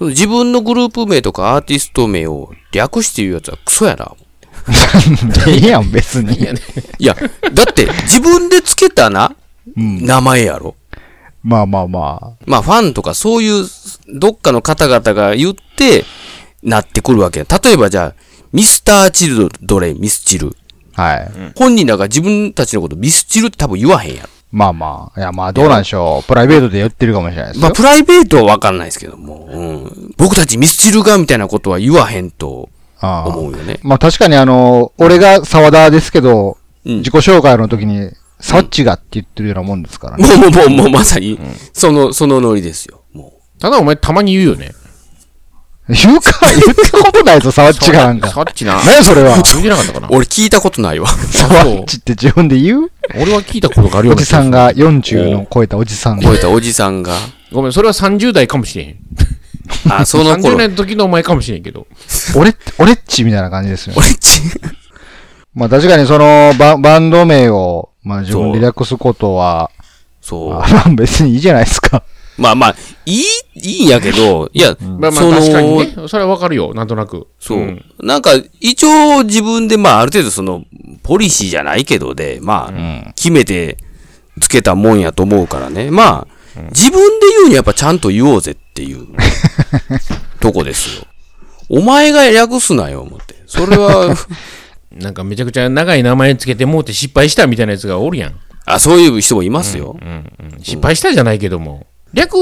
その自分のグループ名とかアーティスト名を略して言うやつはクソやな。ええやん、別に。いや、だって自分でつけたな、うん。名前やろ。まあまあままあファンとかそういうどっかの方々が言ってなってくるわけや。例えばじゃあ、ミスターチルドレン、ミスチル。あ。はい。本人らが自分たちのことミスチルって多分言わへんやろ。まあまあ。いや、まあどうなんでしょう。プライベートで言ってるかもしれないですよ。まあプライベートはわかんないですけども、うん。僕たちミスチルがみたいなことは言わへんとああ思うよね。まあ確かにあの、俺が沢田ですけど、うん自己紹介の時に、サッチがって言ってるようなもんですからね。もうもうもうもうまさに、その、そのノリですよ。もただお前たまに言うよね。言うか、言ったことないぞ、サッチがなんか。さっちな。何やそれは。言なかったかなう。俺聞いたことないわ。サッチって自分で言う？俺は聞いたことがあるよおじさんが40の超えたおじさんが超えたおじさんが。ごめん、それは30代かもしれへん。あ、その30頃。代の時のお前かもしれんけど。俺、俺っちみたいな感じですよね。俺ち、まあ確かにそのババンド名を、まあ自分で略すことは、そう。まあ別にいいじゃないですか。まあまあ、いい、いいんやけど、いや、まあまあその確かにね。それはわかるよ、なんとなく。そう、んなんか、一応自分で、まあある程度その、ポリシーじゃないけどで、まあ、決めてつけたもんやと思うからね。まあ、自分で言うにやっぱちゃんと言おうぜっていう、とこですよ。お前が略すなよ、思って。それは、なんかめちゃくちゃ長い名前つけてもうて失敗したみたいなやつがおるやん。あ、そういう人もいますよ。失敗したじゃないけども。略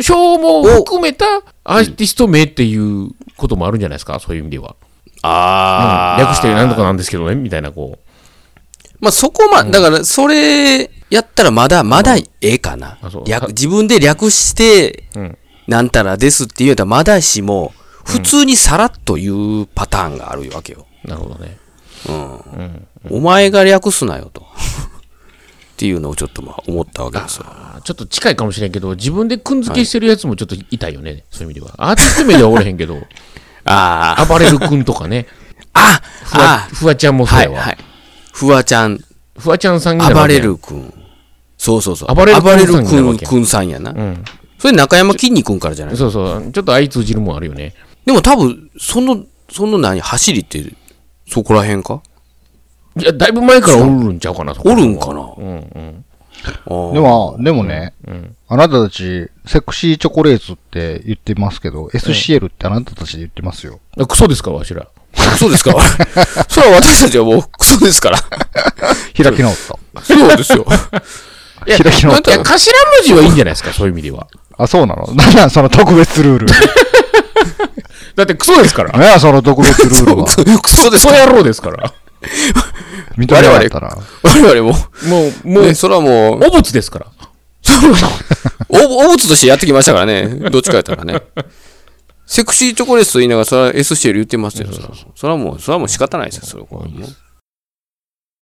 称も含めたアーティスト名っていうこともあるんじゃないですか？そういう意味では。ああ、略してなんとかなんですけどね、みたいなこまあそこま、だからそれやったらまだ、まだええかな自分で略してうん、なんたらですって言うたらまだしも、普通にさらっと言うパターンがあるわけよ。う。なるほどね。お前が略すなよと。っていうのをちょっとまあ思ったわけですよ。あちょっと近いかもしれんけど、自分でくんづけしてるやつもちょっと痛いよね、そういう意味では。アーティスト名ではおれへんけど、ああ、暴れるくんとかね。あふわあ、ふわちゃんもそうやわ。はいはい。フワちゃん、ふわちゃんさんになるわ暴れるくん。そうそうそう。暴れる君君さんやな。うん。それ中山きんに君からじゃないそうそう。ちょっと相通じるもんあるよね。でも多分、その、その何、走りって、そこら辺か？いや、だいぶ前からおるんちゃうかな、おるんかな？うんうん。でも、でもね、んあなたたち、セクシーチョコレートって言ってますけど、SCL ってあなたたちで言ってますよ。あクソですか、わしら。そうですか？それは私たちはもうクソですから。開き直った。そうですよ。いや、開き直っいや頭文字はいいんじゃないですか、そういう意味では。た。あ、そうなの？なんなん？その特別ルール。だってクソですから。何やその特別ルールは。クソですかクソ野郎ですから。認めなかったな。我々も。もう、もう、ね、それはもう、お物ですから。お、お物としてやってきましたからね。どっちかやったらね。セクシーチョコレートと言いながら、それは SCL 言ってますよ。それはそれはもう、それはもう仕方ないですよ、それはもう。